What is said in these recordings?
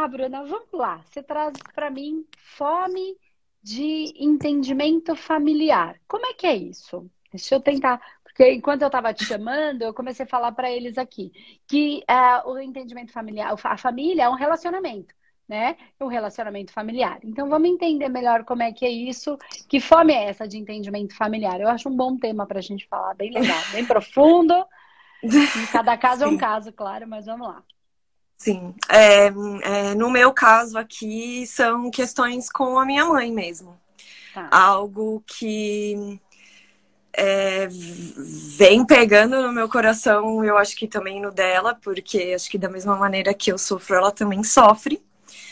Tá, Bruna, vamos lá. Você traz para mim fome de entendimento familiar. Como é que é isso? Deixa eu tentar. Porque enquanto eu estava te chamando, eu comecei a falar para eles aqui que uh, o entendimento familiar, a família é um relacionamento, né? Um relacionamento familiar. Então vamos entender melhor como é que é isso. Que fome é essa de entendimento familiar? Eu acho um bom tema para a gente falar, bem legal, bem profundo. cada caso é um caso, claro, mas vamos lá. Sim, é, é, no meu caso aqui são questões com a minha mãe mesmo. Tá. Algo que é, vem pegando no meu coração, eu acho que também no dela, porque acho que da mesma maneira que eu sofro, ela também sofre.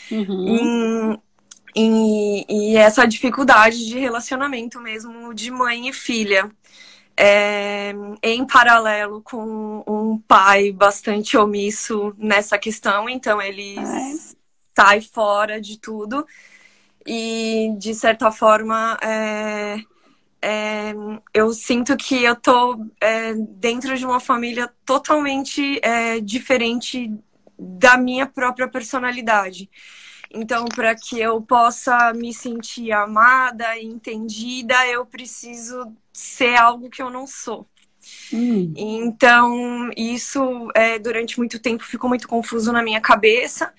Uhum. E, e, e, essa dificuldade de relacionamento mesmo de mãe e filha é, em paralelo com um pai bastante omisso nessa questão, então ele é. sai fora de tudo e de certa forma é, é, eu sinto que eu tô é, dentro de uma família totalmente é, diferente da minha própria personalidade. Então, para que eu possa me sentir amada e entendida, eu preciso ser algo que eu não sou. Hum. Então, isso é, durante muito tempo ficou muito confuso na minha cabeça,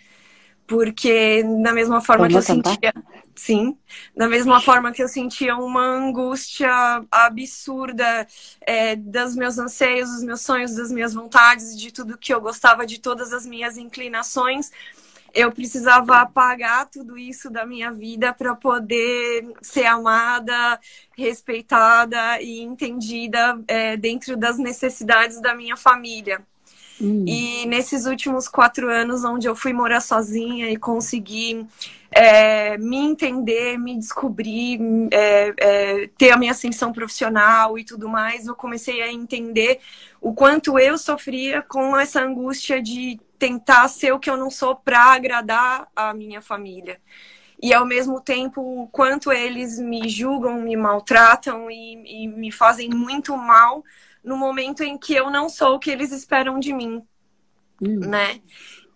porque da mesma forma Vamos que eu tentar? sentia. Sim, da mesma forma que eu sentia uma angústia absurda é, dos meus anseios, dos meus sonhos, das minhas vontades, de tudo que eu gostava, de todas as minhas inclinações eu precisava apagar tudo isso da minha vida para poder ser amada, respeitada e entendida é, dentro das necessidades da minha família. Hum. E nesses últimos quatro anos, onde eu fui morar sozinha e consegui é, me entender, me descobrir, é, é, ter a minha ascensão profissional e tudo mais, eu comecei a entender o quanto eu sofria com essa angústia de tentar ser o que eu não sou para agradar a minha família. E ao mesmo tempo, o quanto eles me julgam, me maltratam e, e me fazem muito mal no momento em que eu não sou o que eles esperam de mim, hum. né?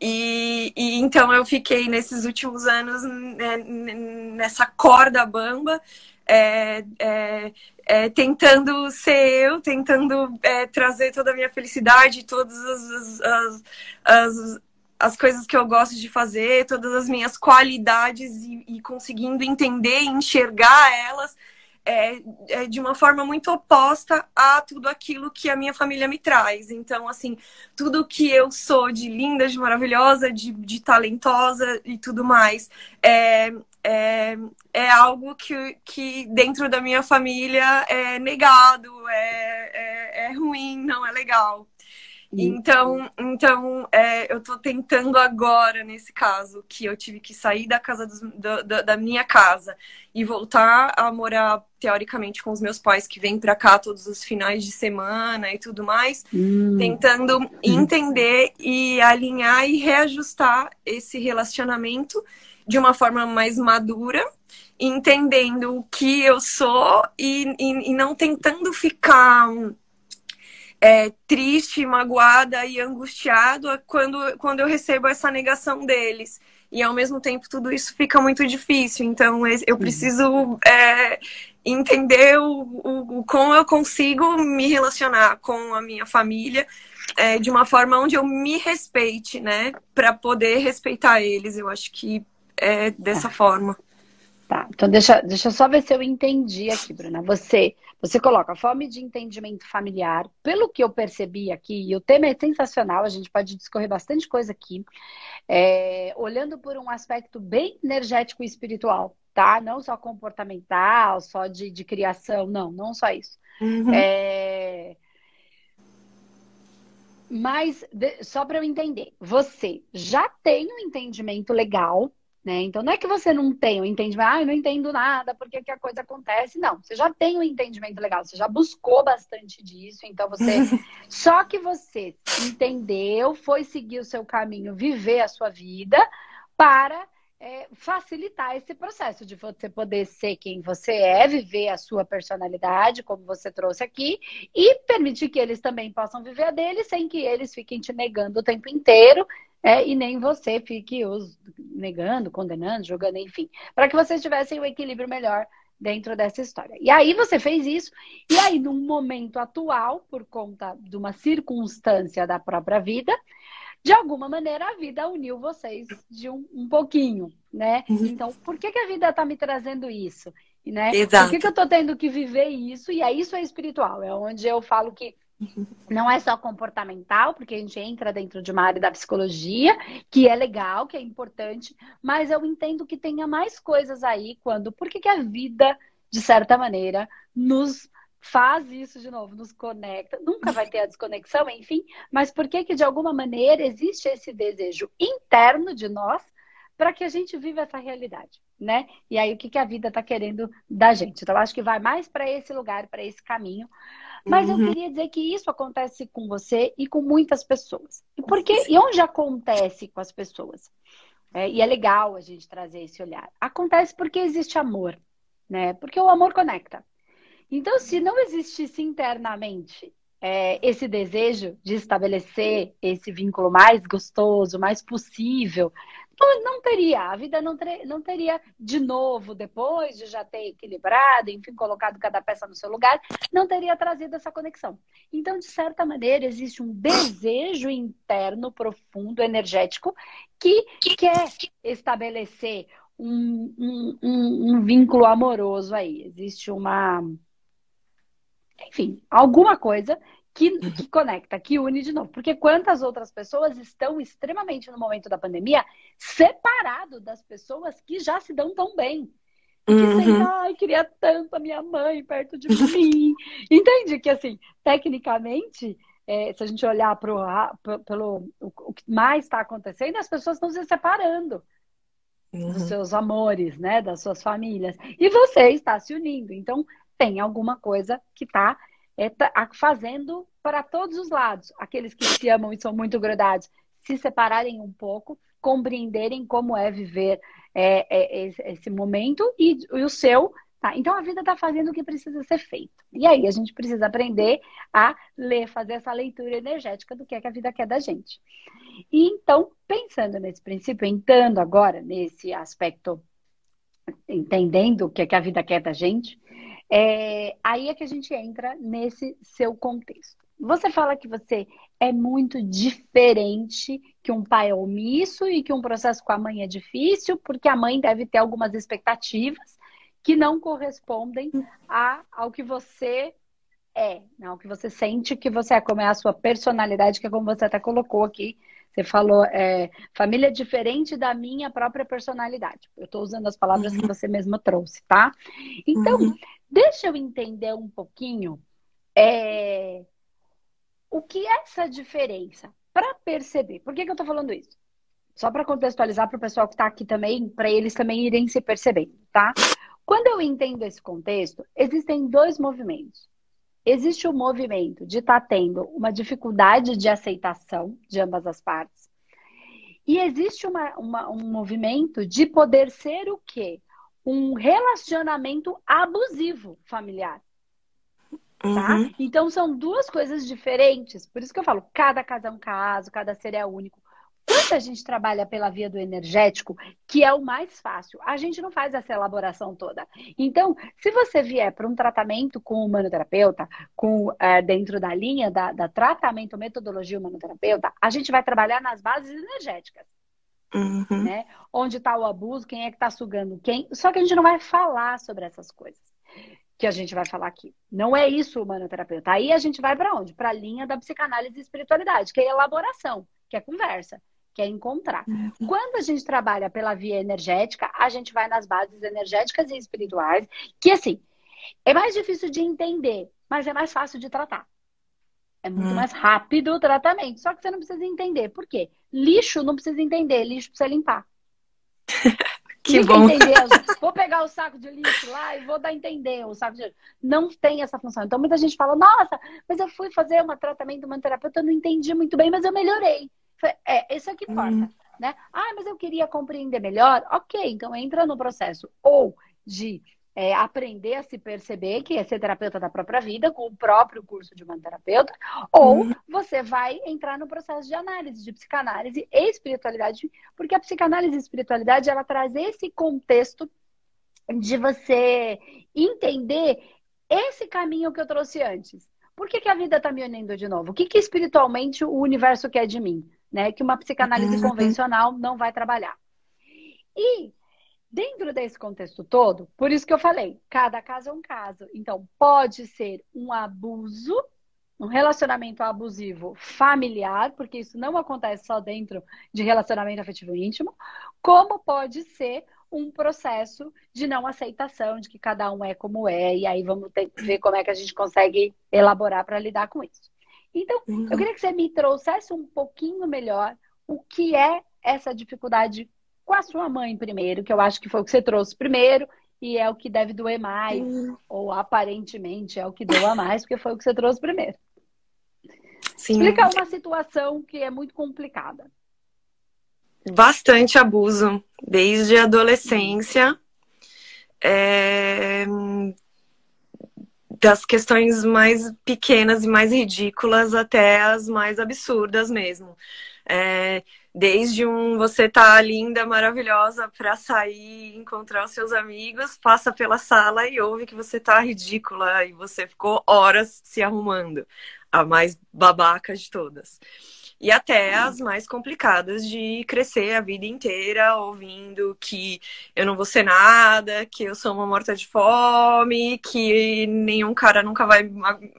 E, e, então eu fiquei nesses últimos anos né, nessa corda bamba, é, é, é, tentando ser eu, tentando é, trazer toda a minha felicidade, todas as, as, as, as, coisas que eu gosto de fazer, todas as minhas qualidades e, e conseguindo entender e enxergar elas é, é, de uma forma muito oposta a tudo aquilo que a minha família me traz. Então, assim, tudo que eu sou de linda, de maravilhosa, de, de talentosa e tudo mais, é, é, é algo que, que dentro da minha família é negado, é, é, é ruim, não é legal. Então, então é, eu estou tentando agora, nesse caso, que eu tive que sair da casa dos, da, da, minha casa e voltar a morar, teoricamente, com os meus pais que vêm para cá todos os finais de semana e tudo mais, hum. tentando hum. entender e alinhar e reajustar esse relacionamento de uma forma mais madura, entendendo o que eu sou e, e, e não tentando ficar é, triste, magoada e angustiado quando, quando eu recebo essa negação deles. E ao mesmo tempo tudo isso fica muito difícil. Então eu preciso é, entender o, o, o, como eu consigo me relacionar com a minha família é, de uma forma onde eu me respeite, né? Para poder respeitar eles. Eu acho que é dessa tá. forma. Tá, então deixa, deixa eu só ver se eu entendi aqui, Bruna. Você você coloca fome de entendimento familiar, pelo que eu percebi aqui, e o tema é sensacional, a gente pode discorrer bastante coisa aqui, é, olhando por um aspecto bem energético e espiritual, tá? Não só comportamental, só de, de criação, não, não só isso. Uhum. É... Mas, de, só para eu entender, você já tem um entendimento legal né? Então não é que você não tem o entendimento, ah, eu não entendo nada, porque que a coisa acontece. Não, você já tem um entendimento legal, você já buscou bastante disso, então você. Só que você entendeu, foi seguir o seu caminho, viver a sua vida para é, facilitar esse processo de você poder ser quem você é, viver a sua personalidade, como você trouxe aqui, e permitir que eles também possam viver a deles sem que eles fiquem te negando o tempo inteiro é, e nem você fique os negando, condenando, jogando, enfim, para que vocês tivessem o equilíbrio melhor dentro dessa história. E aí você fez isso, e aí, num momento atual, por conta de uma circunstância da própria vida, de alguma maneira a vida uniu vocês de um, um pouquinho, né? Uhum. Então, por que, que a vida está me trazendo isso? Né? Exato. Por que, que eu estou tendo que viver isso? E aí isso é espiritual, é onde eu falo que não é só comportamental, porque a gente entra dentro de uma área da psicologia, que é legal, que é importante, mas eu entendo que tenha mais coisas aí quando. Por que, que a vida, de certa maneira, nos faz isso de novo, nos conecta. Nunca vai ter a desconexão, enfim, mas por que que de alguma maneira existe esse desejo interno de nós para que a gente viva essa realidade, né? E aí o que que a vida está querendo da gente? Então acho que vai mais para esse lugar, para esse caminho. Mas uhum. eu queria dizer que isso acontece com você e com muitas pessoas. E por quê? E onde acontece com as pessoas? É, e é legal a gente trazer esse olhar. Acontece porque existe amor, né? Porque o amor conecta. Então, se não existisse internamente é, esse desejo de estabelecer esse vínculo mais gostoso, mais possível, não, teria, a vida não, ter, não teria de novo, depois de já ter equilibrado, enfim, colocado cada peça no seu lugar, não teria trazido essa conexão. Então, de certa maneira, existe um desejo interno, profundo, energético, que quer estabelecer um, um, um, um vínculo amoroso aí. Existe uma enfim, alguma coisa que, que, conecta, que une de novo. Porque quantas outras pessoas estão extremamente no momento da pandemia separado das pessoas que já se dão tão bem. Que uhum. ai, queria tanto a minha mãe perto de mim. Entende que, assim, tecnicamente, é, se a gente olhar pro, pro, pelo o, o que mais está acontecendo, as pessoas estão se separando uhum. dos seus amores, né? Das suas famílias. E você está se unindo. Então, tem alguma coisa que está é, tá fazendo para todos os lados. Aqueles que se amam e são muito grudados se separarem um pouco, compreenderem como é viver é, é, esse momento e, e, o seu. Tá? Então a vida está fazendo o que precisa ser feito. E aí a gente precisa aprender a ler, fazer essa leitura energética do que é que a vida quer da gente. E então, pensando nesse princípio, entrando agora nesse aspecto, entendendo o que é que a vida quer da gente, é, aí é que a gente entra nesse seu contexto. Você fala que você é muito diferente, que um pai é omisso e que um processo com a mãe é difícil, porque a mãe deve ter algumas expectativas que não correspondem a, ao que você é, né? ao que você sente que você é, como é a sua personalidade, que é como você até colocou aqui. Você falou, é, família diferente da minha própria personalidade. Eu estou usando as palavras uhum. que você mesma trouxe, tá? Então, uhum. Deixa eu entender um pouquinho é, o que é essa diferença para perceber. Por que, que eu estou falando isso? Só para contextualizar para o pessoal que está aqui também, para eles também irem se percebendo, tá? Quando eu entendo esse contexto, existem dois movimentos. Existe o movimento de estar tá tendo uma dificuldade de aceitação de ambas as partes. E existe uma, uma, um movimento de poder ser o quê? Um relacionamento abusivo familiar. Tá? Uhum. Então são duas coisas diferentes. Por isso que eu falo, cada caso é um caso, cada ser é único. Quando a gente trabalha pela via do energético, que é o mais fácil, a gente não faz essa elaboração toda. Então, se você vier para um tratamento com o humanoterapeuta, com, é, dentro da linha da, da tratamento metodologia humanoterapeuta, a gente vai trabalhar nas bases energéticas. Uhum. Né? Onde está o abuso, quem é que está sugando quem. Só que a gente não vai falar sobre essas coisas que a gente vai falar aqui. Não é isso o humanoterapeuta. Aí a gente vai para onde? Para a linha da psicanálise e espiritualidade, que é elaboração, que é conversa, que é encontrar. Uhum. Quando a gente trabalha pela via energética, a gente vai nas bases energéticas e espirituais, que assim, é mais difícil de entender, mas é mais fácil de tratar. É muito hum. mais rápido o tratamento. Só que você não precisa entender. Por quê? Lixo não precisa entender, lixo precisa limpar. que bom. Entender. Vou pegar o saco de lixo lá e vou dar a entender o saco de lixo. Não tem essa função. Então muita gente fala, nossa, mas eu fui fazer um tratamento, uma terapeuta, eu não entendi muito bem, mas eu melhorei. É, isso é que importa. Hum. Né? Ah, mas eu queria compreender melhor. Ok, então entra no processo ou de é, aprender a se perceber, que é ser terapeuta da própria vida, com o próprio curso de uma terapeuta, ou uhum. você vai entrar no processo de análise, de psicanálise e espiritualidade, porque a psicanálise e espiritualidade, ela traz esse contexto de você entender esse caminho que eu trouxe antes. Por que, que a vida está me unindo de novo? O que, que espiritualmente o universo quer de mim? Né? Que uma psicanálise uhum. convencional não vai trabalhar. E dentro desse contexto todo, por isso que eu falei, cada caso é um caso. Então, pode ser um abuso, um relacionamento abusivo familiar, porque isso não acontece só dentro de relacionamento afetivo íntimo, como pode ser um processo de não aceitação, de que cada um é como é, e aí vamos ter que ver como é que a gente consegue elaborar para lidar com isso. Então, uhum. eu queria que você me trouxesse um pouquinho melhor o que é essa dificuldade com a sua mãe primeiro, que eu acho que foi o que você trouxe primeiro, e é o que deve doer mais, uhum. ou aparentemente é o que doa mais, porque foi o que você trouxe primeiro. Sim. Explica uma situação que é muito complicada bastante abuso, desde a adolescência. É, das questões mais pequenas e mais ridículas até as mais absurdas mesmo. É, desde um você tá linda, maravilhosa para sair encontrar os seus amigos, passa pela sala e ouve que você tá ridícula e você ficou horas se arrumando. A mais babaca de todas e até as mais complicadas de crescer a vida inteira ouvindo que eu não vou ser nada, que eu sou uma morta de fome, que nenhum cara nunca vai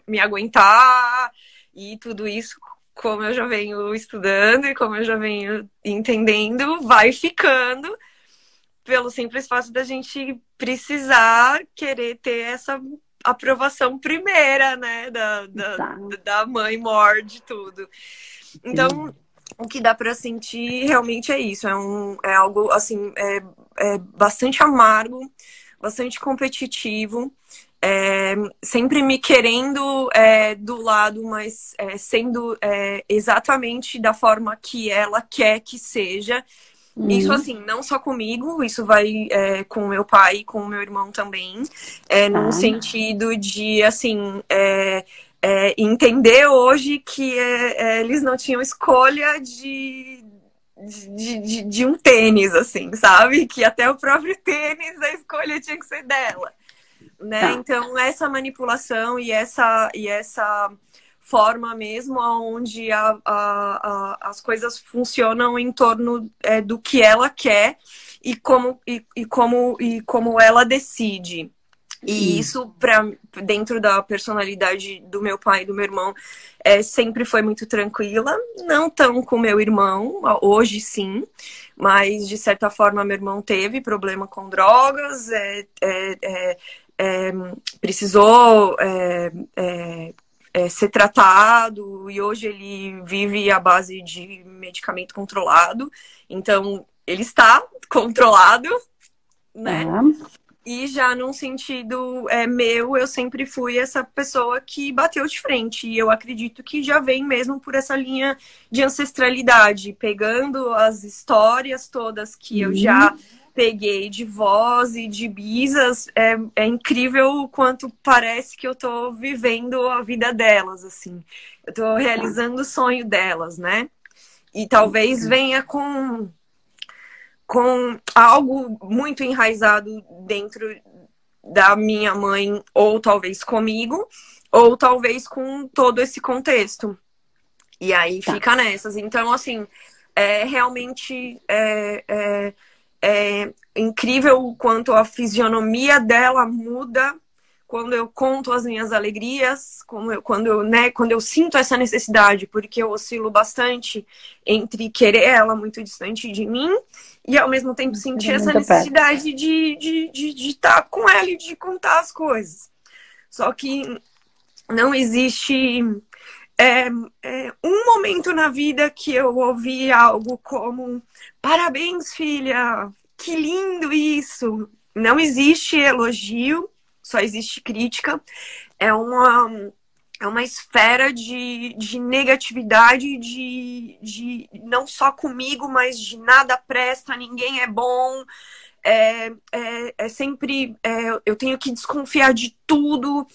me aguentar e tudo isso como eu já venho estudando e como eu já venho entendendo, vai ficando pelo simples fato da gente precisar querer ter essa aprovação primeira, né, da, da, tá. da mãe morde tudo. Então, o que dá para sentir realmente é isso. É, um, é algo, assim, é, é bastante amargo, bastante competitivo. É, sempre me querendo é, do lado, mas é, sendo é, exatamente da forma que ela quer que seja. Uhum. Isso, assim, não só comigo, isso vai é, com meu pai e com meu irmão também, é, no ah. sentido de, assim, é, entender hoje que eles não tinham escolha de, de, de, de, um tênis, assim, sabe? Que até o próprio tênis a escolha tinha que ser dela. Né? Tá. Então, essa manipulação e essa, e essa forma mesmo onde a, a, a, as coisas funcionam em torno é, do que ela quer e como, e, e, como, e como ela decide. E isso, pra, dentro da personalidade do meu pai e do meu irmão, é, sempre foi muito tranquila. Não tão com meu irmão, hoje sim, mas de certa forma meu irmão teve problema com drogas, é, é, é, é precisou é, ser tratado e hoje ele vive à base de medicamento controlado. Então, ele está controlado, né? Uhum. E já num sentido é, meu, eu sempre fui essa pessoa que bateu de frente. E eu acredito que já vem mesmo por essa linha de ancestralidade, pegando as histórias todas que eu já uhum. Peguei de voz e de bisas. É, é incrível o quanto parece que eu tô vivendo a vida delas, assim. Eu tô realizando o sonho delas, né? E talvez uhum. venha com com algo muito enraizado dentro da minha mãe, ou talvez comigo, ou talvez com todo esse contexto. E aí tá. fica nessas. Então, assim, é realmente é, é, é incrível o quanto a fisionomia dela muda quando eu conto as minhas alegrias, como eu, quando, eu, né, quando eu sinto essa necessidade, porque eu oscilo bastante entre querer ela muito distante de mim e ao mesmo tempo sentir essa necessidade de, de, de, de estar com ela e de contar as coisas. Só que não existe é, é, um momento na vida que eu ouvi algo como parabéns, filha, que lindo isso. Não existe elogio, só existe crítica. É uma é uma esfera de, de negatividade, de, de não só comigo, mas de nada presta, ninguém é bom. É, é, é sempre é, eu tenho que desconfiar de tudo,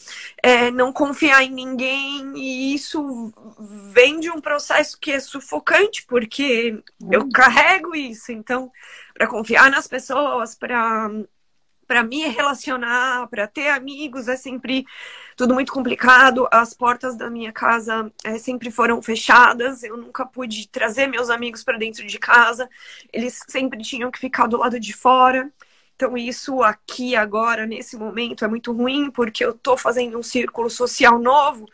é, não confiar em ninguém, e isso vem de um processo que é sufocante, porque eu uhum. carrego isso, então, para confiar nas pessoas, para para me relacionar, para ter amigos, é sempre tudo muito complicado. As portas da minha casa é, sempre foram fechadas. Eu nunca pude trazer meus amigos para dentro de casa. Eles sempre tinham que ficar do lado de fora. Então, isso aqui, agora, nesse momento, é muito ruim, porque eu estou fazendo um círculo social novo.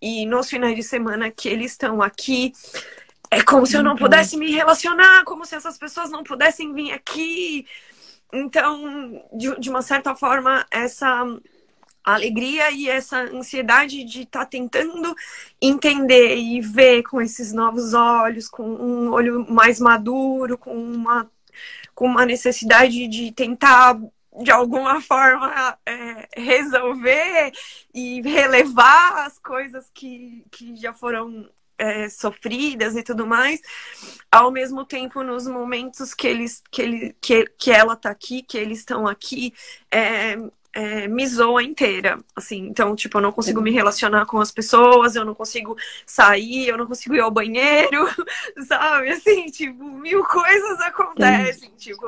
E nos finais de semana que eles estão aqui, é como se eu não uhum. pudesse me relacionar, como se essas pessoas não pudessem vir aqui. Então, de, de uma certa forma, essa alegria e essa ansiedade de estar tá tentando entender e ver com esses novos olhos, com um olho mais maduro, com uma, com uma necessidade de tentar de alguma forma é, resolver e relevar as coisas que, que já foram é, sofridas e tudo mais, ao mesmo tempo nos momentos que eles que, ele, que, que ela tá aqui, que eles estão aqui, é, é, me zoa inteira, assim, então, tipo, eu não consigo me relacionar com as pessoas, eu não consigo sair, eu não consigo ir ao banheiro, sabe, assim, tipo, mil coisas acontecem, tipo,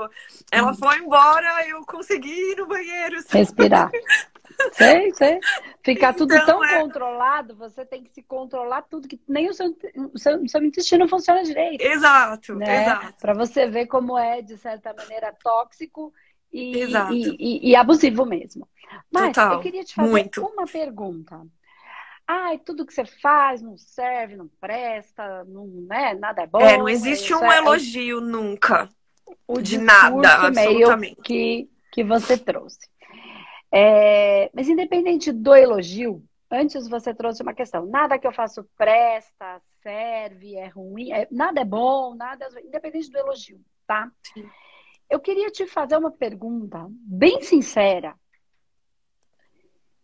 ela foi embora, eu consegui ir no banheiro, sabe? respirar, Sei, sei. Ficar tudo então, tão é... controlado, você tem que se controlar tudo, que nem o seu, o seu, o seu intestino funciona direito. Exato, né? exato. Para você ver como é, de certa maneira, tóxico e, e, e, e abusivo mesmo. Mas Total, eu queria te fazer muito. uma pergunta. Ai, tudo que você faz não serve, não presta, não é, nada é bom. É, não existe um é, elogio nunca. O de nada, absolutamente. Que, que você trouxe. É, mas independente do elogio, antes você trouxe uma questão. Nada que eu faço presta, serve, é ruim, é, nada é bom, nada é, independente do elogio, tá? Sim. Eu queria te fazer uma pergunta bem sincera.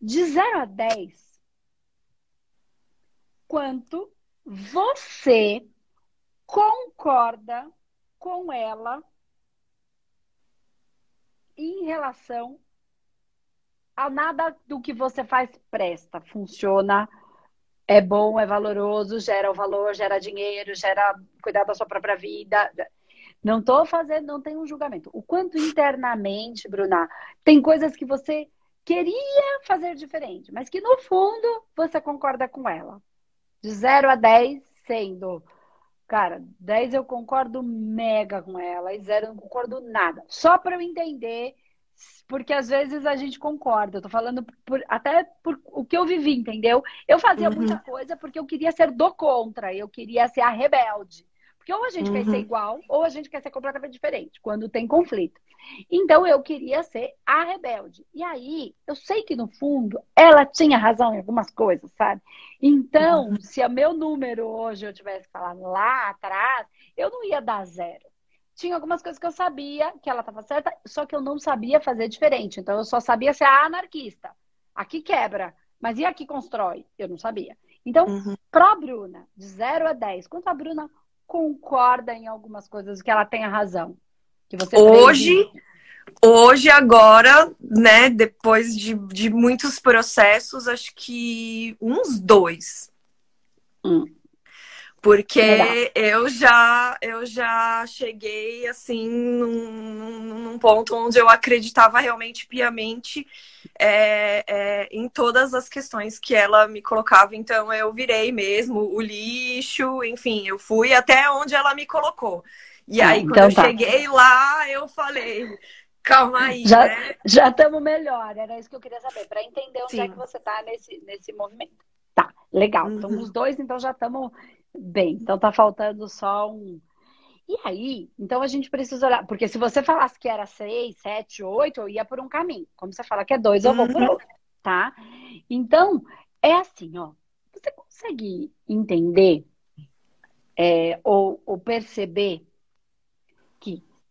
De 0 a 10, quanto você concorda com ela em relação a nada do que você faz presta, funciona, é bom, é valoroso, gera o valor, gera dinheiro, gera cuidar da sua própria vida. Não estou fazendo, não tem um julgamento. O quanto internamente, Bruna, tem coisas que você queria fazer diferente, mas que no fundo você concorda com ela. De 0 a 10, sendo, cara, 10 eu concordo mega com ela, e 0 eu não concordo nada. Só para eu entender porque às vezes a gente concorda. Eu tô falando por, até por o que eu vivi, entendeu? Eu fazia uhum. muita coisa porque eu queria ser do contra, eu queria ser a rebelde. Porque ou a gente uhum. quer ser uhum. igual, ou a gente quer ser completamente diferente, quando tem conflito. Então eu queria ser a rebelde. E aí, eu sei que no fundo ela tinha razão em algumas coisas, sabe? Então, uhum. se o meu número hoje eu tivesse falado lá atrás, eu não ia dar zero tinha algumas coisas que eu sabia que ela estava certa, só que eu não sabia fazer diferente. Então eu só sabia ser a anarquista. Aqui quebra, mas e aqui constrói? Eu não sabia. Então, uhum. para a Bruna, de 0 a 10, quanto a Bruna concorda em algumas coisas que ela tem a razão? Que você hoje, hoje, agora, né, depois de, de muitos processos, acho que uns dois. Hum. Porque eu já, eu já cheguei assim num, num, ponto onde eu acreditava realmente piamente é, é, em todas as questões que ela me colocava. Então eu virei mesmo o lixo, enfim, eu fui até onde ela me colocou. E aí, quando então, eu tá. cheguei lá, eu falei, calma aí, já, né? Já estamos melhor, era isso que eu queria saber, para entender onde Sim. é que você está nesse, nesse movimento. Tá, legal. Então, uhum. os dois, então, já estamos Bem, então tá faltando só um. E aí, então a gente precisa olhar, porque se você falasse que era seis, sete, oito, eu ia por um caminho. Como você fala que é dois, eu vou por uhum. outro, tá? Então, é assim, ó. Você consegue entender é, ou, ou perceber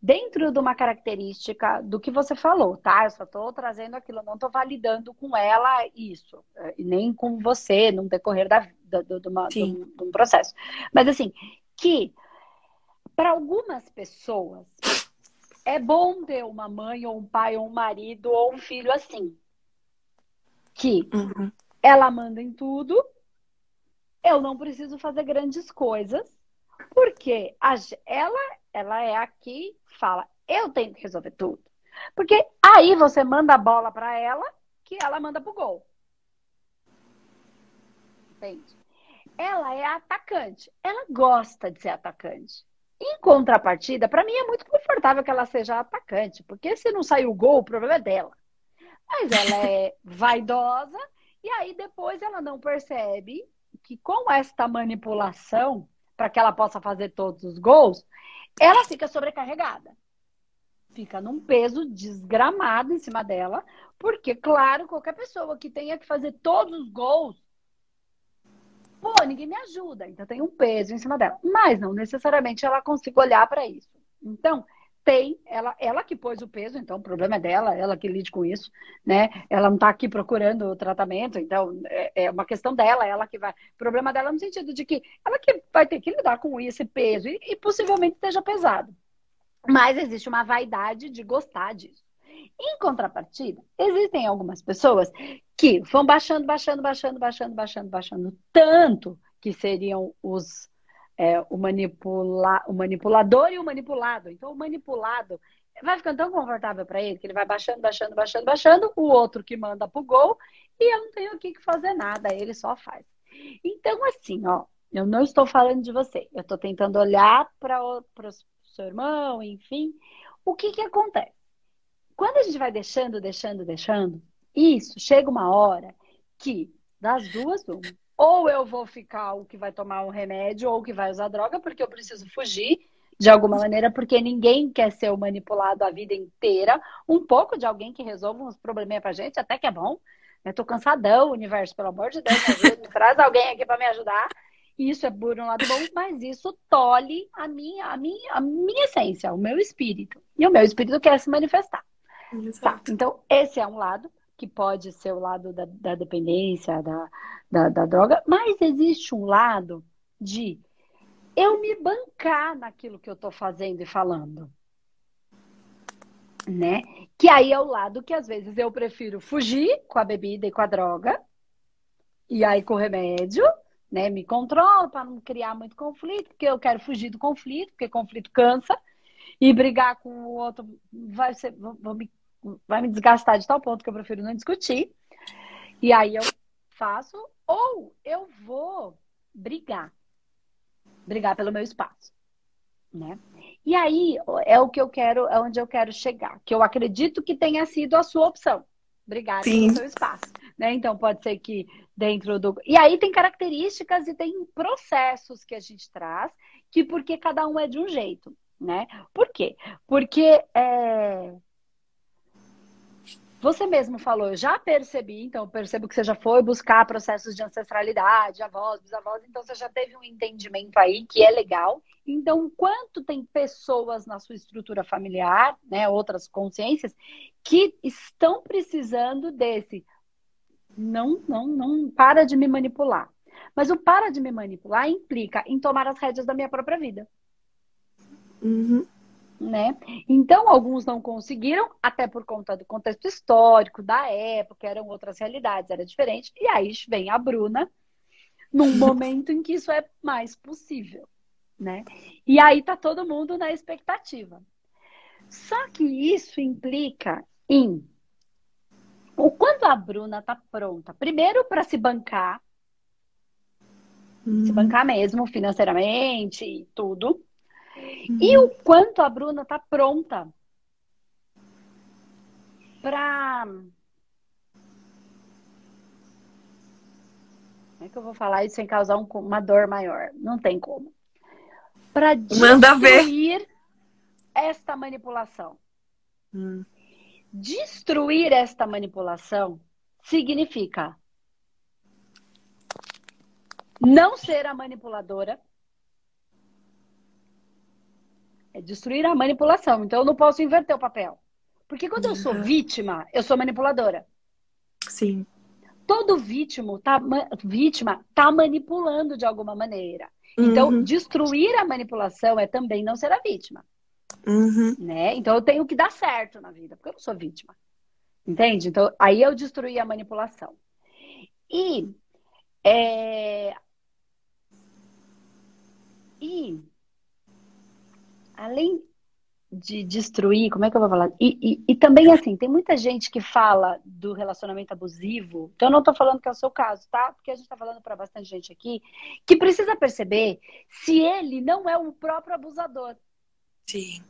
dentro de uma característica do que você falou, tá? Eu só estou trazendo aquilo, eu não estou validando com ela isso, é, nem com você no decorrer da, do, do, uma, do, do um processo. Mas assim, que para algumas pessoas é bom ter uma mãe, ou um pai, ou um marido, ou um filho assim. Que uhum. ela manda em tudo, eu não preciso fazer grandes coisas, porque a, ela, ela é aqui, fala, eu tenho que resolver tudo. Porque aí você manda a bola para ela, que ela manda pro gol. Entende? Ela é atacante. Ela gosta de ser atacante. Em contrapartida, para mim é muito confortável que ela seja atacante, porque se não sair o gol, o problema é dela. Mas ela é vaidosa e aí depois ela não percebe que com esta manipulação, para que ela possa fazer todos os gols, ela fica sobrecarregada. Fica num peso desgramado em cima dela, porque, claro, qualquer pessoa que tenha que fazer todos os gols pô, ninguém me ajuda, então tem um peso em cima dela. Mas não necessariamente ela consiga olhar para isso. Então, tem, ela, ela que pôs o peso, então o problema é dela, ela que lide com isso, né? Ela não está aqui procurando o tratamento, então é, é, uma questão dela, ela que vai. Problema dela no sentido de que ela que vai ter que lidar com esse peso e, e possivelmente esteja pesado. Mas existe uma vaidade de gostar disso. Em contrapartida, existem algumas pessoas que vão baixando, baixando, baixando, baixando, baixando, baixando, tanto que seriam os é, o, manipula, o manipulador e o manipulado. Então, o manipulado vai ficando tão confortável para ele que ele vai baixando, baixando, baixando, baixando, o outro que manda pro gol e eu não tenho aqui que fazer nada, ele só faz. Então, assim, ó, eu não estou falando de você, eu estou tentando olhar para o seu irmão, enfim, o que que acontece? Quando a gente vai deixando, deixando, deixando, isso chega uma hora que, das duas, uma. Ou eu vou ficar o que vai tomar um remédio ou o que vai usar droga, porque eu preciso fugir de alguma maneira, porque ninguém quer ser manipulado a vida inteira. Um pouco de alguém que resolva uns probleminha pra gente, até que é bom. Eu tô cansadão, universo, pelo amor de Deus, me traz alguém aqui para me ajudar. Isso é por um lado bom, mas isso tolhe a minha, a minha, a minha essência, o meu espírito. E o meu espírito quer se manifestar. Tá, então, esse é um lado que pode ser o lado da, da dependência, da, da, da droga, mas existe um lado de eu me bancar naquilo que eu estou fazendo e falando. Né? Que aí é o lado que às vezes eu prefiro fugir com a bebida e com a droga, e aí com o remédio, né? Me controlo para não criar muito conflito, porque eu quero fugir do conflito, porque conflito cansa, e brigar com o outro vai, ser, vou me vai me desgastar de tal ponto que eu prefiro não discutir. E aí eu faço, ou eu vou brigar. Brigar pelo meu espaço. Né? E aí é o que eu quero, é onde eu quero chegar. Que eu acredito que tenha sido a sua opção. Brigar Sim. pelo seu espaço. Né? Então pode ser que dentro do. E aí tem características e tem processos que a gente traz, que porque cada um é de um jeito. Né? Por quê? Porque é, você mesmo falou, eu já percebi, então percebo que você já foi buscar processos de ancestralidade, avós, bisavós, então você já teve um entendimento aí que é legal. Então, quanto tem pessoas na sua estrutura familiar, né, outras consciências, que estão precisando desse não, não, não para de me manipular. Mas o para de me manipular implica em tomar as rédeas da minha própria vida. Uhum né? Então, alguns não conseguiram, até por conta do contexto histórico, da época, eram outras realidades, era diferente. E aí vem a Bruna, num momento em que isso é mais possível, né? E aí tá todo mundo na expectativa. Só que isso implica em o quanto a Bruna tá pronta, primeiro para se bancar, se uhum. bancar mesmo financeiramente e tudo, Uhum. E o quanto a Bruna está pronta para. Como é que eu vou falar isso sem causar um, uma dor maior? Não tem como. Para destruir esta manipulação. Hum. Destruir esta manipulação significa não ser a manipuladora É destruir a manipulação. Então eu não posso inverter o papel. Porque quando uhum. eu sou uhum. vítima, eu sou manipuladora. Sim. Todo vítima tá, vítima tá manipulando de alguma maneira. Então, uhum. destruir a manipulação é também não ser a vítima. Uhum. Né? Então eu tenho que dar certo na vida, porque eu não sou vítima. Entende? Então aí eu destruí a manipulação. E é... e além de destruir, como é que eu vou falar? E, e, e, também, assim, tem muita gente que fala do relacionamento abusivo. Então, eu não estou falando que é o seu caso, tá? Porque a gente está falando para bastante gente aqui que precisa perceber se ele não é o próprio abusador. Sim.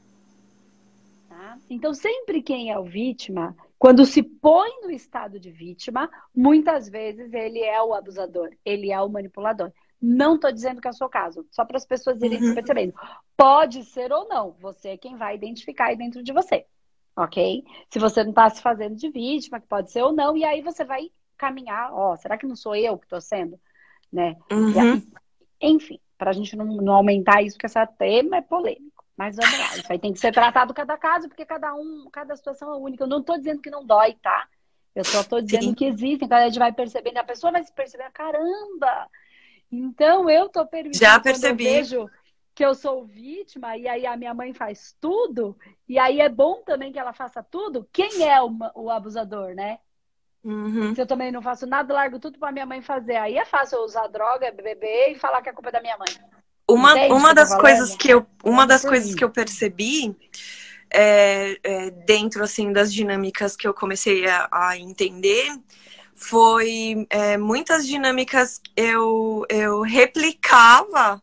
Tá? Então, sempre quem é o vítima, quando se põe no estado de vítima, muitas vezes ele é o abusador, ele é o manipulador. Não estou dizendo que é o seu caso, só para as pessoas irem uhum. percebendo. Pode ser ou não, você é quem vai identificar aí dentro de você, ok? Se você não está se fazendo de vítima, que pode ser ou não, e aí você vai caminhar, ó, será que não sou eu que estou sendo? Né? Uhum. Aí, enfim, para a gente não, não aumentar isso, porque esse tema é polêmico. Mas vamos lá, isso aí tem que ser tratado cada caso, porque cada um, cada situação é única. Eu não estou dizendo que não dói, tá? Eu só estou dizendo Sim. que existem. Então a gente vai percebendo, a pessoa vai se perceber, caramba, então eu tô permitindo. Já percebi. eu vejo que eu sou vítima e aí a minha mãe faz tudo e aí é bom também que ela faça tudo. Quem é o, o abusador, né? Uhum. Se eu também não faço nada, largo tudo para minha mãe fazer. Aí é fácil eu usar droga, beber e falar que a culpa é da minha mãe. Uma, uma das coisas que eu uma das coisas que eu percebi é, é, dentro assim das dinâmicas que eu comecei a, a entender foi é, muitas dinâmicas eu, eu replicava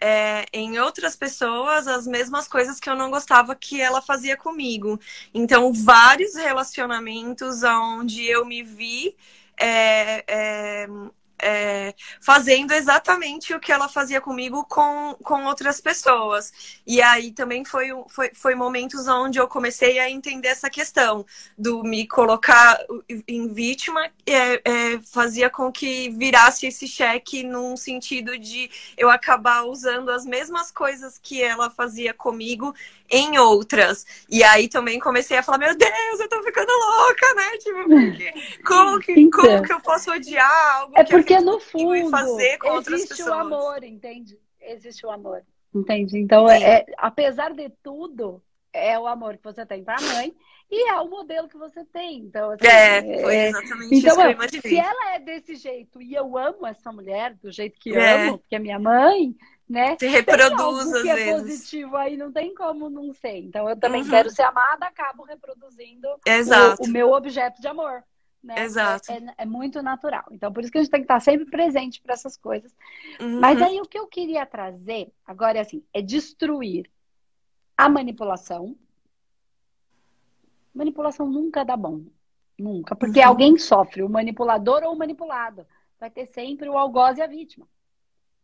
é, em outras pessoas as mesmas coisas que eu não gostava que ela fazia comigo. Então, vários relacionamentos onde eu me vi é, é, fazendo exatamente o que ela fazia comigo com, com outras pessoas. E aí também foi, foi, foi momentos onde eu comecei a entender essa questão do me colocar em vítima é, é, fazia com que virasse esse cheque num sentido de eu acabar usando as mesmas coisas que ela fazia comigo em outras. E aí também comecei a falar, meu Deus, eu tô ficando louca, né? Tipo, como que, então, como que eu posso odiar algo é que porque no fundo fazer com existe o amor, entende? Existe o amor, entende? Então, é, apesar de tudo, é o amor que você tem para a mãe e é o modelo que você tem. Então, assim, é, foi é, exatamente então, isso que eu imaginei. Se ela é desse jeito e eu amo essa mulher do jeito que é. amo, porque é minha mãe, né? Se reproduz às que é vezes. positivo aí não tem como não ser. Então eu também uhum. quero ser amada, acabo reproduzindo. O, o meu objeto de amor. Né? Exato. É, é, muito natural. Então, por isso que a gente tem que estar sempre presente para essas coisas. Uhum. Mas aí o que eu queria trazer agora é assim: é destruir a manipulação. Manipulação nunca dá bom. Nunca. Porque uhum. alguém sofre, o manipulador ou o manipulado. Vai ter sempre o algoz e a vítima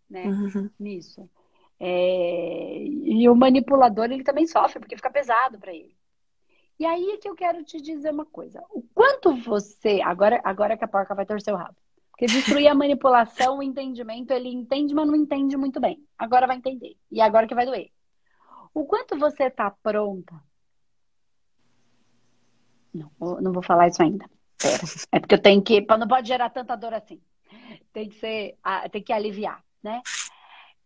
né? Uhum. Nisso. É... E o manipulador, ele também sofre, porque fica pesado para ele. E aí é que eu quero te dizer uma coisa. O quanto você. Agora, agora que a porca vai torcer o rabo. Porque destruir a manipulação, o entendimento, ele entende, mas não entende muito bem. Agora vai entender. E agora que vai doer. O quanto você tá pronta. Não, não vou falar isso ainda. Pera. É porque eu tenho que. Não pode gerar tanta dor assim. Tem que ser. Tem que aliviar né?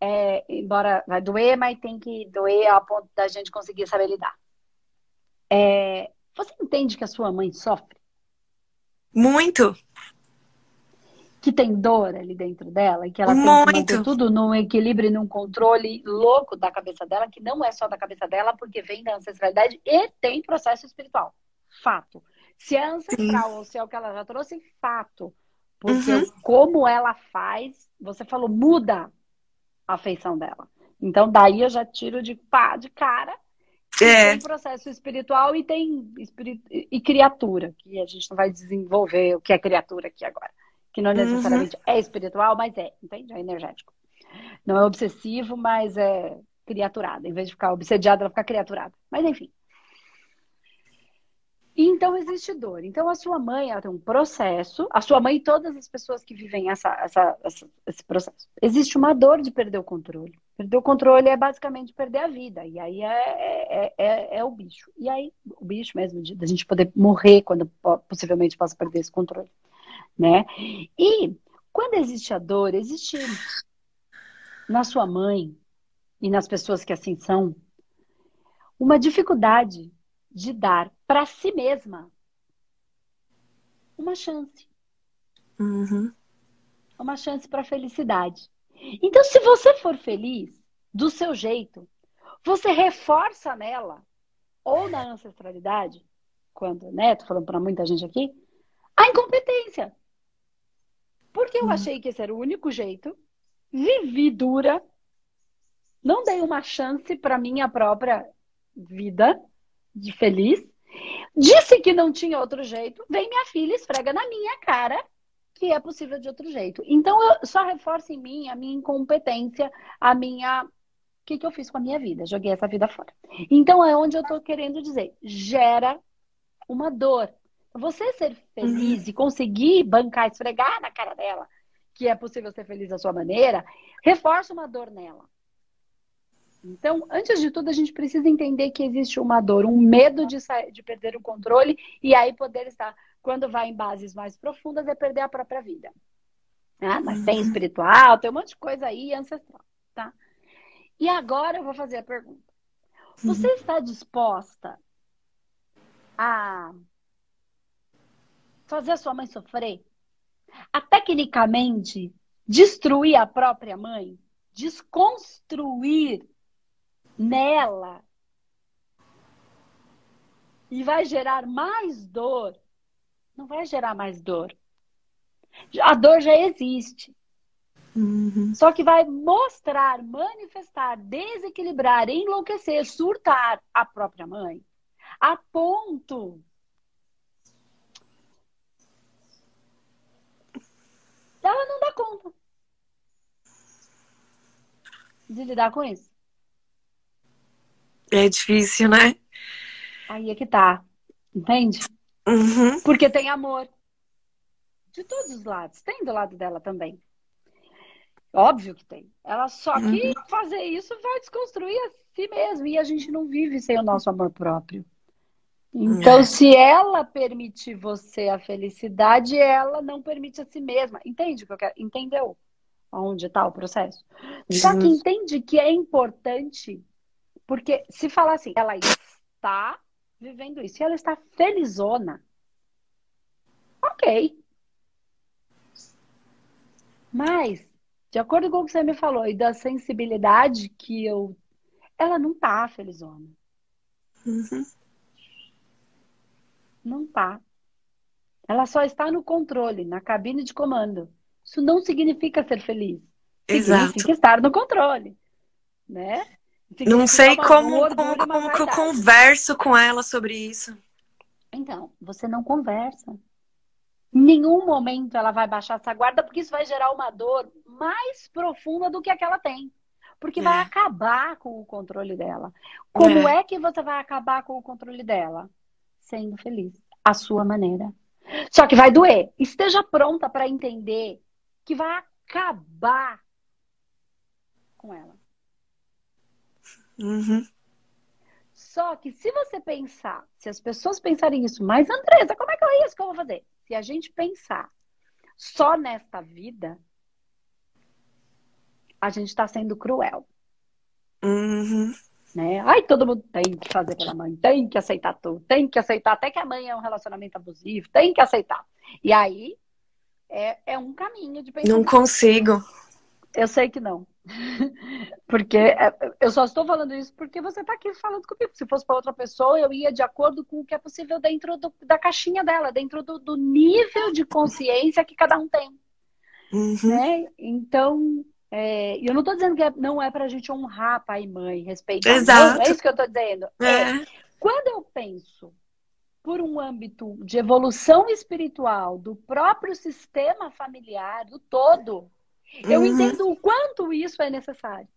É, embora vai doer, mas tem que doer a ponto da gente conseguir saber lidar. É, você entende que a sua mãe sofre? Muito. Que tem dor ali dentro dela e que ela Muito. tem que manter tudo num equilíbrio e num controle louco da cabeça dela, que não é só da cabeça dela, porque vem da ancestralidade e tem processo espiritual. Fato. Se é ancestral Sim. ou se é o que ela já trouxe, fato. Porque uhum. como ela faz, você falou, muda a feição dela. Então, daí eu já tiro de pá, de cara. É. Tem processo espiritual e tem espirit... e criatura, que a gente não vai desenvolver o que é criatura aqui agora. Que não necessariamente uhum. é espiritual, mas é, entende? É energético. Não é obsessivo, mas é criaturada. Em vez de ficar obsediada, ela fica criaturada. Mas enfim. Então existe dor. Então a sua mãe ela tem um processo, a sua mãe e todas as pessoas que vivem essa, essa, essa, esse processo. Existe uma dor de perder o controle. Perder o controle é basicamente perder a vida. E aí é, é, é, é o bicho. E aí, o bicho mesmo, da gente poder morrer quando possivelmente possa perder esse controle. Né? E quando existe a dor, existe na sua mãe e nas pessoas que assim são, uma dificuldade de dar para si mesma uma chance. Uhum. Uma chance para felicidade. Então, se você for feliz do seu jeito, você reforça nela, ou na ancestralidade, quando, né, tô falando para muita gente aqui, a incompetência. Porque eu uhum. achei que esse era o único jeito, vivi dura, não dei uma chance para minha própria vida de feliz, disse que não tinha outro jeito, vem minha filha esfrega na minha cara que é possível de outro jeito. Então eu só reforço em mim a minha incompetência, a minha o que, que eu fiz com a minha vida? Joguei essa vida fora. Então é onde eu estou querendo dizer, gera uma dor. Você ser feliz e conseguir bancar, esfregar na cara dela que é possível ser feliz da sua maneira, reforça uma dor nela. Então, antes de tudo, a gente precisa entender que existe uma dor, um medo de, sair, de perder o controle e aí poder estar, quando vai em bases mais profundas, é perder a própria vida. Ah, mas tem espiritual, tem um monte de coisa aí ancestral, tá? E agora eu vou fazer a pergunta. Você uhum. está disposta a fazer a sua mãe sofrer? A tecnicamente destruir a própria mãe? Desconstruir nela e vai gerar mais dor, não vai gerar mais dor. A dor já existe. Uhum. Só que vai mostrar, manifestar, desequilibrar, enlouquecer, surtar a própria mãe, a ponto ela não dá conta de lidar com isso. É difícil, né? Aí é que tá. Entende? Uhum. Porque tem amor. De todos os lados. Tem do lado dela também. Óbvio que tem. Ela só que uhum. fazer isso vai desconstruir a si mesma. E a gente não vive sem o nosso amor próprio. Então, é. se ela permitir você a felicidade, ela não permite a si mesma. Entende o que eu quero? Entendeu? Onde está o processo? Só que entende que é importante porque se falar assim, ela está vivendo isso, e ela está felizona, ok. Mas, de acordo com o que você me falou e da sensibilidade que eu. Ela não tá felizona. Uhum. Não tá. Ela só está no controle, na cabine de comando. Isso não significa ser feliz. Significa Exato. estar no controle. Né? Não sei como, como, como que eu converso com ela sobre isso. Então, você não conversa. Em nenhum momento ela vai baixar essa guarda, porque isso vai gerar uma dor mais profunda do que a que ela tem. Porque é. vai acabar com o controle dela. Como é. é que você vai acabar com o controle dela? Sendo feliz. A sua maneira. Só que vai doer. Esteja pronta para entender que vai acabar com ela. Uhum. Só que se você pensar, se as pessoas pensarem isso, mas Andresa, como é que é isso que eu vou fazer? Se a gente pensar só nesta vida, a gente está sendo cruel. Uhum. Né? Ai, todo mundo tem que fazer pela mãe, tem que aceitar tudo, tem que aceitar até que a mãe é um relacionamento abusivo, tem que aceitar. E aí é, é um caminho de pensar. Não consigo. Eu sei que não. porque é, eu só estou falando isso porque você está aqui falando comigo. Se fosse para outra pessoa, eu ia de acordo com o que é possível dentro do, da caixinha dela, dentro do, do, nível de consciência que cada um tem. Uhum. Né? Então, é, eu não estou dizendo que é, não é para a gente honrar pai e mãe, respeitar. Exato. Não, é isso que eu estou dizendo. É. é. Quando eu penso por um âmbito de evolução espiritual do próprio sistema familiar, do todo, eu uhum. entendo o quanto isso é necessário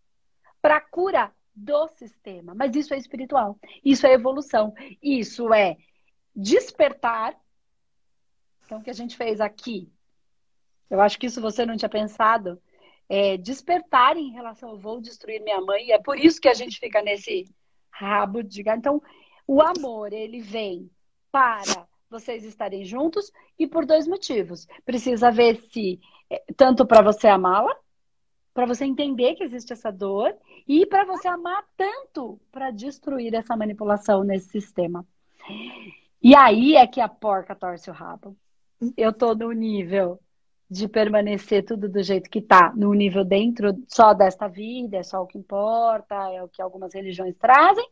para a cura do sistema. Mas isso é espiritual. Isso é evolução. Isso é despertar. Então, o que a gente fez aqui, eu acho que isso você não tinha pensado, é despertar em relação ao vou destruir minha mãe. E é por isso que a gente fica nesse rabo de gato. Então, o amor, ele vem para vocês estarem juntos e por dois motivos. Precisa ver se tanto para você amá-la, para você entender que existe essa dor e para você amar tanto para destruir essa manipulação nesse sistema. E aí é que a porca torce o rabo. Eu tô no nível de permanecer tudo do jeito que tá, no nível dentro só desta vida, é só o que importa, é o que algumas religiões trazem,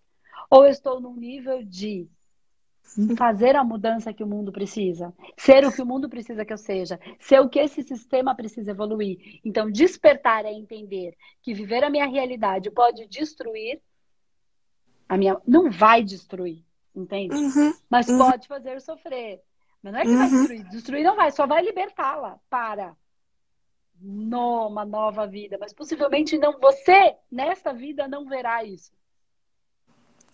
ou eu estou num nível de fazer a mudança que o mundo precisa, ser o que o mundo precisa que eu seja, ser o que esse sistema precisa evoluir. Então, despertar é entender que viver a minha realidade pode destruir a minha. Não vai destruir, entende? Uhum, Mas uhum. pode fazer sofrer. Mas não é que uhum. vai destruir. Destruir não vai, só vai libertá-la para uma nova vida. Mas possivelmente não. Você, nesta vida, não verá isso.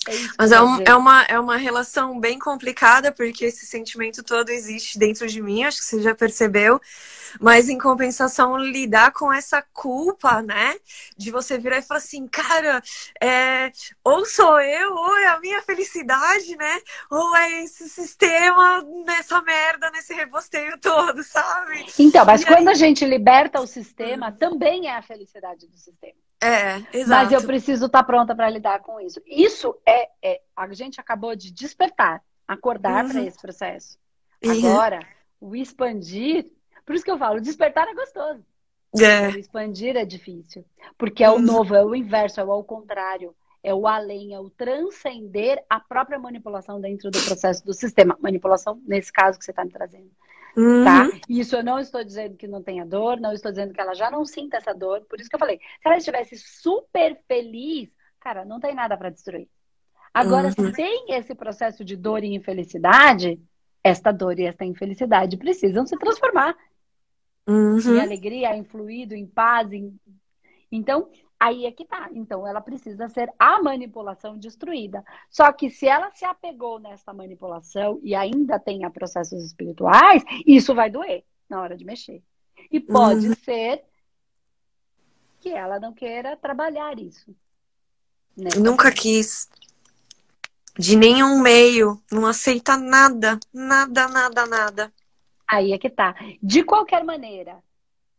É Mas é, um, é, uma, é uma relação bem complicada, porque esse sentimento todo existe dentro de mim, acho que você já percebeu. Mas em compensação, lidar com essa culpa, né? De você virar e falar assim, cara, é, ou sou eu, ou é a minha felicidade, né? Ou é esse sistema nessa merda, nesse rebosteio todo, sabe? Então, mas e quando aí... a gente liberta o sistema, hum. também é a felicidade do sistema. É, exato. Mas eu preciso estar tá pronta para lidar com isso. Isso é, é, a gente acabou de despertar, acordar uhum. para esse processo. Uhum. Agora, o expandir, por isso que eu falo, despertar é gostoso. É. O expandir é difícil, porque é o uhum. novo, é o inverso, é o ao contrário, é o além, é o transcender a própria manipulação dentro do processo do sistema. Manipulação, nesse caso que você está me trazendo. Tá? Uhum. Tá? Isso eu não estou dizendo que não tenha dor, não estou dizendo que ela já não sinta essa dor. Por isso que eu falei, se ela estivesse super feliz, cara, não tem nada para destruir. Agora, uhum. se tem esse processo de dor e infelicidade, esta dor e esta infelicidade precisam se transformar uhum. em alegria, em fluido, em paz. Em... Então, Aí é que tá. Então, ela precisa ser a manipulação destruída. Só que se ela se apegou nessa manipulação e ainda tem processos espirituais, isso vai doer na hora de mexer. E pode uhum. ser que ela não queira trabalhar isso. Nunca quis. De nenhum meio. Não aceita nada. Nada, nada, nada. Aí é que tá. De qualquer maneira,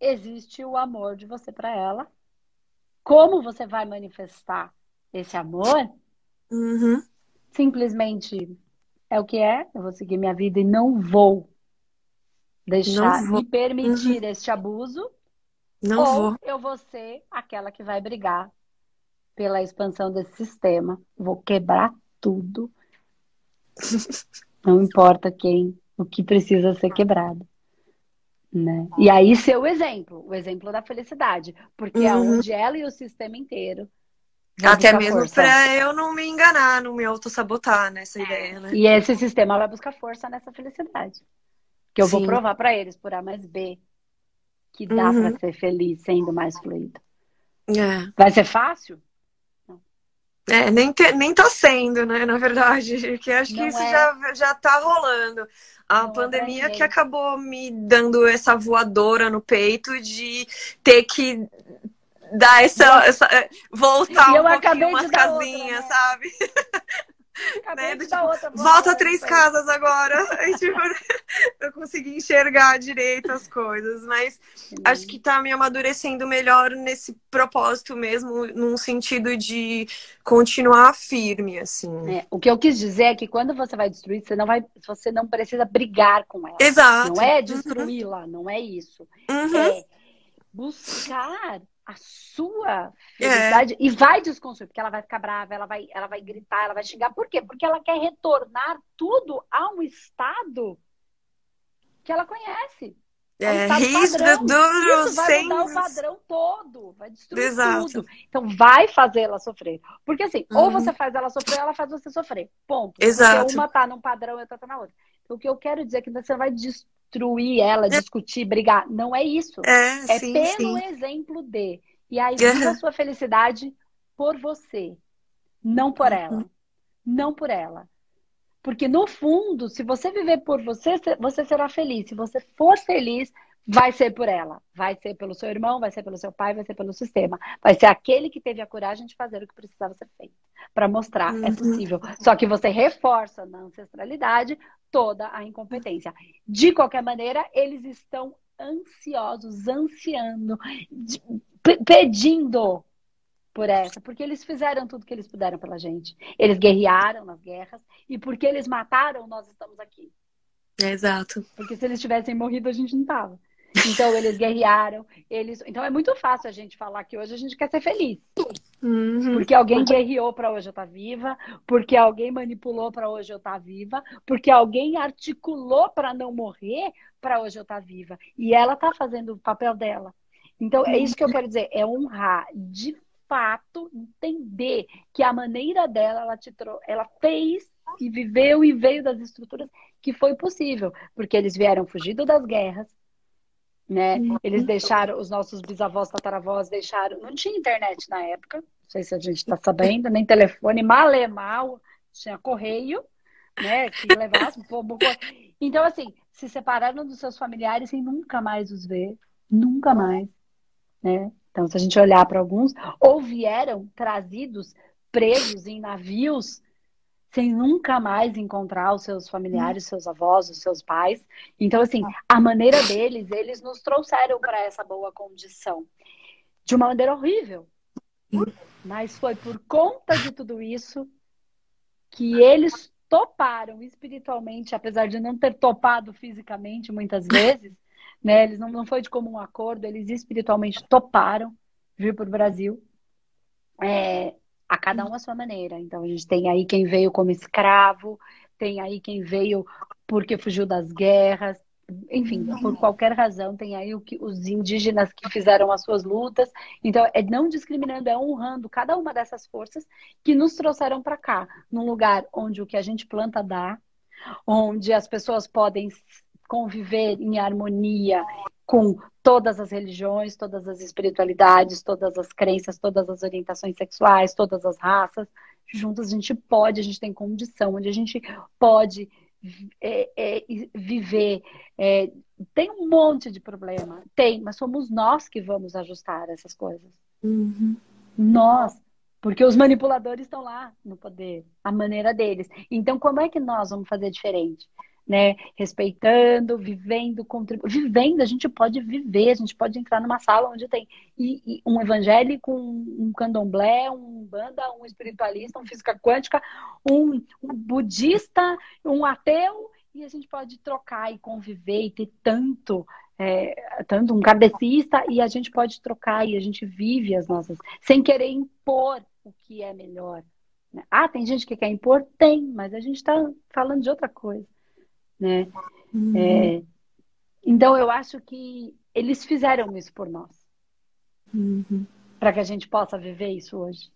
existe o amor de você para ela como você vai manifestar esse amor, uhum. simplesmente é o que é, eu vou seguir minha vida e não vou deixar não vou. me permitir uhum. este abuso. Não ou vou. eu vou ser aquela que vai brigar pela expansão desse sistema. Vou quebrar tudo. não importa quem, o que precisa ser quebrado. Né? E aí ser o exemplo, o exemplo da felicidade, porque é uhum. é onde ela e o sistema inteiro. Até mesmo para eu não me enganar, não me auto-sabotar nessa é. ideia, né? E esse sistema vai buscar força nessa felicidade. Que eu Sim. vou provar para eles por A mais B que dá uhum. para ser feliz sendo mais fluido. É. Vai ser fácil? É, nem, te, nem tá sendo, né, na verdade, porque acho que não isso é. já, já tá rolando. A não pandemia que acabou me dando essa voadora no peito de ter que dar essa, essa é, voltar um pouquinho umas casinhas, né? sabe? Né? Tipo, volta três casas agora. Aí, tipo, eu consegui enxergar direito as coisas. Mas acho que tá me amadurecendo melhor nesse propósito mesmo, num sentido de continuar firme, assim. É, o que eu quis dizer é que quando você vai destruir, você não vai, você não precisa brigar com ela. Exato. Não é destruí-la, uhum. não é isso. Uhum. É buscar a sua felicidade é. e vai desconstruir, porque ela vai ficar brava, ela vai, ela vai gritar, ela vai xingar. Por quê? Porque ela quer retornar tudo a um estado que ela conhece. É, risco duro, Isso vai sem... mudar o padrão todo, vai destruir Exato. tudo. Então vai fazer ela sofrer. Porque assim, uhum. ou você faz ela sofrer, ou ela faz você sofrer. Ponto. Exato. Porque uma tá num padrão e outra tá na outra. Então, o que eu quero dizer é que você vai destruir ela, é. discutir, brigar. Não é isso. É, é sim, pelo sim. exemplo de. E aí, viva a sua felicidade por você, não por uhum. ela. Não por ela. Porque no fundo, se você viver por você, você será feliz. Se você for feliz, vai ser por ela. Vai ser pelo seu irmão, vai ser pelo seu pai, vai ser pelo sistema. Vai ser aquele que teve a coragem de fazer o que precisava ser feito. Para mostrar, é uhum. é possível. Só que você reforça na ancestralidade toda a incompetência. De qualquer maneira, eles estão ansiosos, ansiando, pedindo por essa, porque eles fizeram tudo que eles puderam pela gente. Eles guerrearam nas guerras e porque eles mataram, nós estamos aqui. Exato. Porque se eles tivessem morrido, a gente não tava. Então eles guerrearam, eles. Então é muito fácil a gente falar que hoje a gente quer ser feliz. Uhum. Porque alguém guerreou para hoje eu estar tá viva, porque alguém manipulou para hoje eu estar tá viva, porque alguém articulou para não morrer para hoje eu estar tá viva. E ela está fazendo o papel dela. Então é isso que eu quero dizer, é honrar de fato entender que a maneira dela ela te trou ela fez e viveu e veio das estruturas que foi possível, porque eles vieram fugindo das guerras, né? Uhum. Eles deixaram, os nossos bisavós, tataravós deixaram, não tinha internet na época, não sei se a gente está sabendo, nem telefone, mal é mal, tinha correio, né? Que levasse, então assim, se separaram dos seus familiares sem nunca mais os ver, nunca mais, né? Então, se a gente olhar para alguns, ou vieram trazidos presos em navios sem nunca mais encontrar os seus familiares, os seus avós, os seus pais. Então, assim, a maneira deles, eles nos trouxeram para essa boa condição. De uma maneira horrível. Mas foi por conta de tudo isso que eles toparam espiritualmente, apesar de não ter topado fisicamente muitas vezes, né? Eles não, não foi de comum acordo, eles espiritualmente toparam vir para o Brasil. É, a cada um a sua maneira. Então a gente tem aí quem veio como escravo, tem aí quem veio porque fugiu das guerras, enfim, por qualquer razão, tem aí o que, os indígenas que fizeram as suas lutas. Então, é não discriminando, é honrando cada uma dessas forças que nos trouxeram para cá, num lugar onde o que a gente planta dá, onde as pessoas podem conviver em harmonia com todas as religiões, todas as espiritualidades, todas as crenças, todas as orientações sexuais, todas as raças. Juntas a gente pode, a gente tem condição, onde a gente pode é, é, viver. É, tem um monte de problema, tem, mas somos nós que vamos ajustar essas coisas. Uhum. Nós. Porque os manipuladores estão lá no poder, a maneira deles. Então, como é que nós vamos fazer diferente? Né? Respeitando, vivendo, contribuindo. Vivendo, a gente pode viver, a gente pode entrar numa sala onde tem e, e um evangélico, um, um candomblé, um banda, um espiritualista, um física quântica, um, um budista, um ateu, e a gente pode trocar e conviver e ter tanto é, tanto um kardecista e a gente pode trocar e a gente vive as nossas, sem querer impor o que é melhor. Né? Ah, tem gente que quer impor? Tem, mas a gente está falando de outra coisa né? Uhum. É, então eu acho que eles fizeram isso por nós, uhum. para que a gente possa viver isso hoje.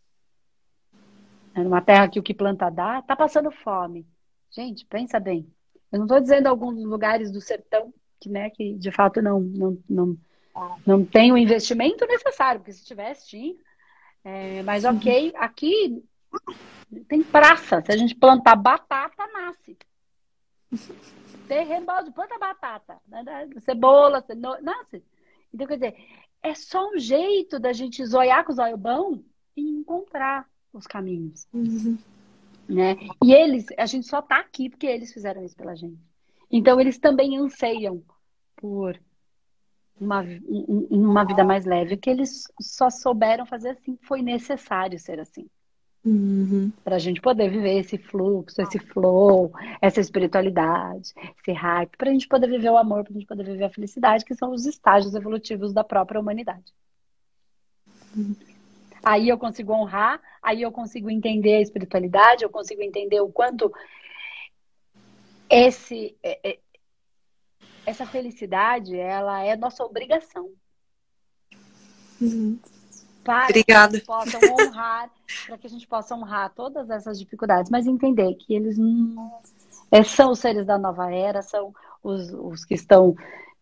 É numa terra que o que planta dá, tá passando fome. Gente, pensa bem. Eu não estou dizendo alguns lugares do sertão que, né, que de fato não, não, não, não tem o investimento necessário, porque se tivesse, tinha. É, mas ok, aqui tem praça. Se a gente plantar batata, nasce. Terreno balde, planta batata, né? cebola, cenoura, nasce. Então, quer dizer, é só um jeito da gente zoiar com o zóio bom e encontrar os caminhos. Uhum. Né? E eles, a gente só tá aqui porque eles fizeram isso pela gente. Então, eles também anseiam por uma, uma vida mais leve, que eles só souberam fazer assim, foi necessário ser assim. Uhum. Para a gente poder viver esse fluxo, esse flow, essa espiritualidade, esse hype, para a gente poder viver o amor, para a gente poder viver a felicidade, que são os estágios evolutivos da própria humanidade. Uhum. Aí eu consigo honrar, aí eu consigo entender a espiritualidade, eu consigo entender o quanto esse, é, é, essa felicidade ela é nossa obrigação. Uhum para Obrigada. que possam honrar, para que a gente possa honrar todas essas dificuldades, mas entender que eles não, é, são os seres da nova era, são os, os que estão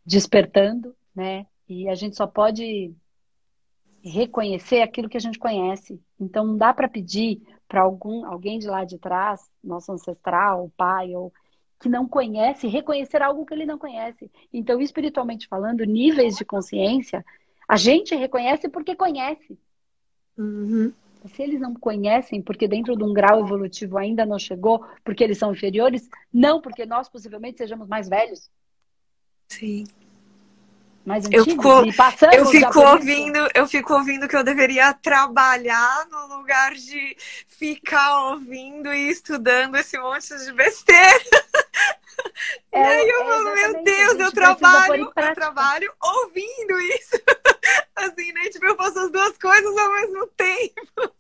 despertando, né? E a gente só pode reconhecer aquilo que a gente conhece. Então não dá para pedir para algum alguém de lá de trás, nosso ancestral, pai ou que não conhece, reconhecer algo que ele não conhece. Então, espiritualmente falando, níveis de consciência a gente reconhece porque conhece. Uhum. Se eles não conhecem, porque dentro de um grau evolutivo ainda não chegou, porque eles são inferiores, não porque nós possivelmente sejamos mais velhos. Sim. mais eu antigos fico, eu fico por isso. ouvindo, eu fico ouvindo que eu deveria trabalhar no lugar de ficar ouvindo e estudando esse monte de besteira. É, e aí eu é falo, meu Deus, eu trabalho, eu trabalho ouvindo isso. Assim, né? Tipo, eu faço as duas coisas ao mesmo tempo.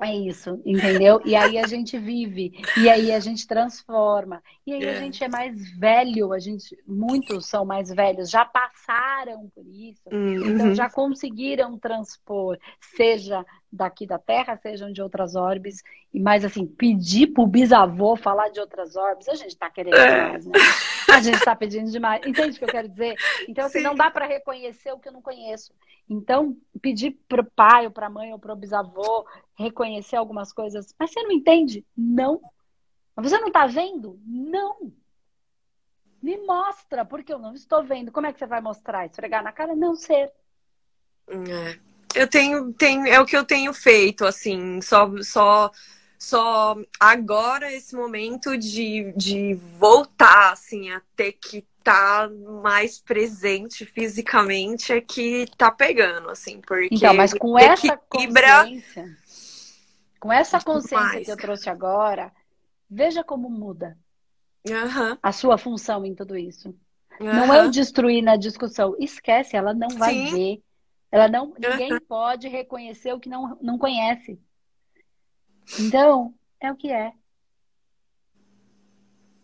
É isso, entendeu? E aí a gente vive, e aí a gente transforma, e aí a É. gente é mais velho, a gente, muitos são mais velhos, já passaram por isso, então Uhum. já conseguiram transpor, seja daqui da Terra, sejam de outras orbes, e mais assim, pedir pro bisavô falar de outras orbes, a gente tá querendo É. demais, né? A gente tá pedindo demais, entende o que eu quero dizer? Então, assim, Sim. não dá para reconhecer o que eu não conheço. Então, pedir pro pai, ou pra mãe, ou pro bisavô reconhecer algumas coisas, mas você não entende? Não. Mas você não tá vendo? Não. Me mostra, porque eu não estou vendo. Como é que você vai mostrar? Esfregar na cara? Não ser. É. Eu tenho, tenho, é o que eu tenho feito, assim, só, só, só agora esse momento de, de voltar, assim, a ter que estar mais presente fisicamente é que tá pegando, assim, porque Então, mas com essa equilibra consciência, com essa consciência mais. que eu trouxe agora, veja como muda Aham, a sua função em tudo isso. Não aham. é o destruir na discussão. Esquece, ela não vai Sim. ver. Ela não, ninguém pode reconhecer o que não, não conhece. Então, é o que é.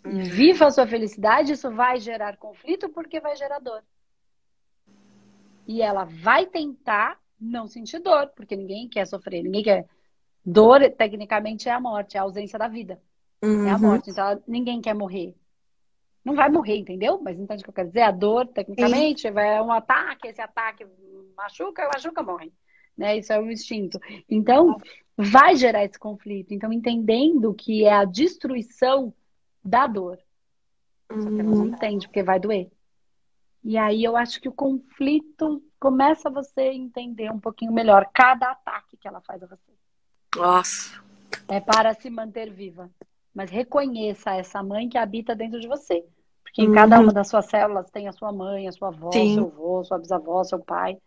Viva a sua felicidade, isso vai gerar conflito porque vai gerar dor. E ela vai tentar não sentir dor, porque ninguém quer sofrer, ninguém quer. Dor, tecnicamente, é a morte, é a ausência da vida. É a Uhum. morte. Então, ela- ninguém quer morrer. Não vai morrer, entendeu? Mas entende o que eu quero dizer? A dor, tecnicamente, vai um ataque, esse ataque machuca, machuca, morre. Né? Isso é o instinto. Então, vai gerar esse conflito. Então, entendendo que é a destruição da dor. Só que ela não Uhum. entende, porque vai doer. E aí eu acho que o conflito começa você a entender um pouquinho melhor cada ataque que ela faz a você. Nossa. É para se manter viva. Mas reconheça essa mãe que habita dentro de você. Porque em cada Uhum. uma das suas células tem a sua mãe, a sua avó, Sim. seu avô, sua bisavó, seu pai.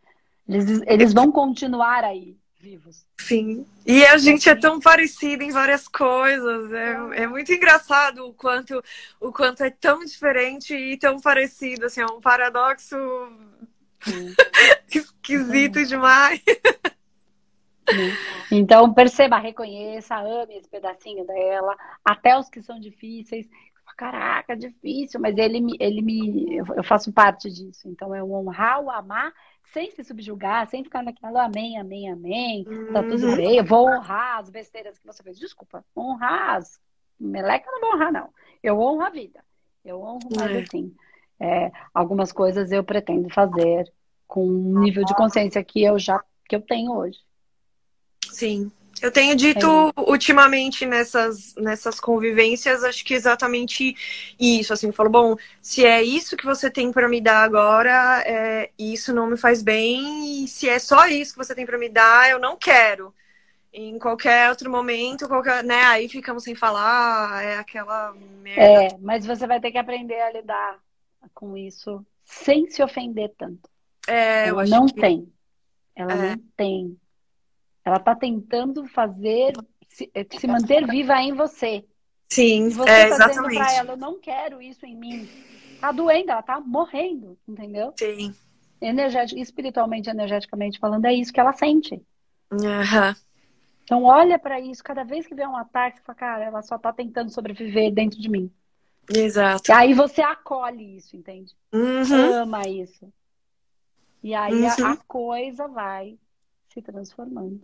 Eles, eles vão continuar aí, vivos. Sim. E a gente é tão parecido em várias coisas. É, é muito engraçado o quanto, o quanto é tão diferente e tão parecido. Assim, é um paradoxo Sim. esquisito demais. Então, perceba, reconheça, ame esse pedacinho dela, até os que são difíceis. Caraca, difícil, mas ele me, ele me, eu eu faço parte disso. Então, é o honrar, o amar, sem se subjugar, sem ficar naquela amém, amém, amém. Tá tudo Uhum. bem, eu vou honrar as besteiras que você fez. Desculpa, honrar as meleca eu não vou honrar, não. Eu honro a vida. Eu honro, mas É. assim, é, algumas coisas eu pretendo fazer com um nível de consciência que eu já que eu tenho hoje. Sim. Eu tenho dito ultimamente nessas, nessas convivências, acho que exatamente isso. Assim, eu falo, bom, se é isso que você tem para me dar agora, é, isso não me faz bem. E se é só isso que você tem para me dar, eu não quero. Em qualquer outro momento, qualquer, né? Aí ficamos sem falar, é aquela merda. É, mas você vai ter que aprender a lidar com isso sem se ofender tanto. É, Ela não que tem. Ela É. não tem. Ela tá tentando fazer se, eh, se manter viva em você. sim, E você é tá dizendo exatamente. pra ela, eu não quero isso em mim. Tá doendo, ela tá morrendo, entendeu? Sim. Energético, espiritualmente, energeticamente falando, é isso que ela sente. Aham. Então olha pra isso, cada vez que vem um ataque, você fala, cara, ela só tá tentando sobreviver dentro de mim. Exato. E aí você acolhe isso, entende? Uhum. ama isso. E aí a, Uhum. a coisa vai se transformando.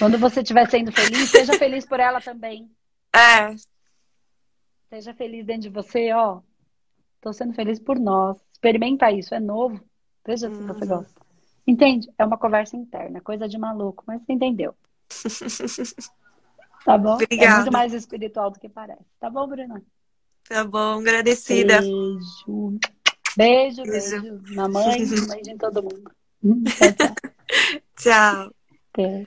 Quando você estiver sendo feliz, seja feliz por ela também. É, Seja feliz dentro de você, ó. Tô sendo feliz por nós. Experimenta isso, é novo. Veja se você Uhum. gosta. Entende? É uma conversa interna, coisa de maluco, mas você entendeu. Tá bom? É Obrigada. muito mais espiritual do que parece. Tá bom, Bruna? tá bom, agradecida. Beijo. Beijo, Beijo. beijo. Na mãe, beijo em todo mundo. Tchau, tchau. Tchau. Até.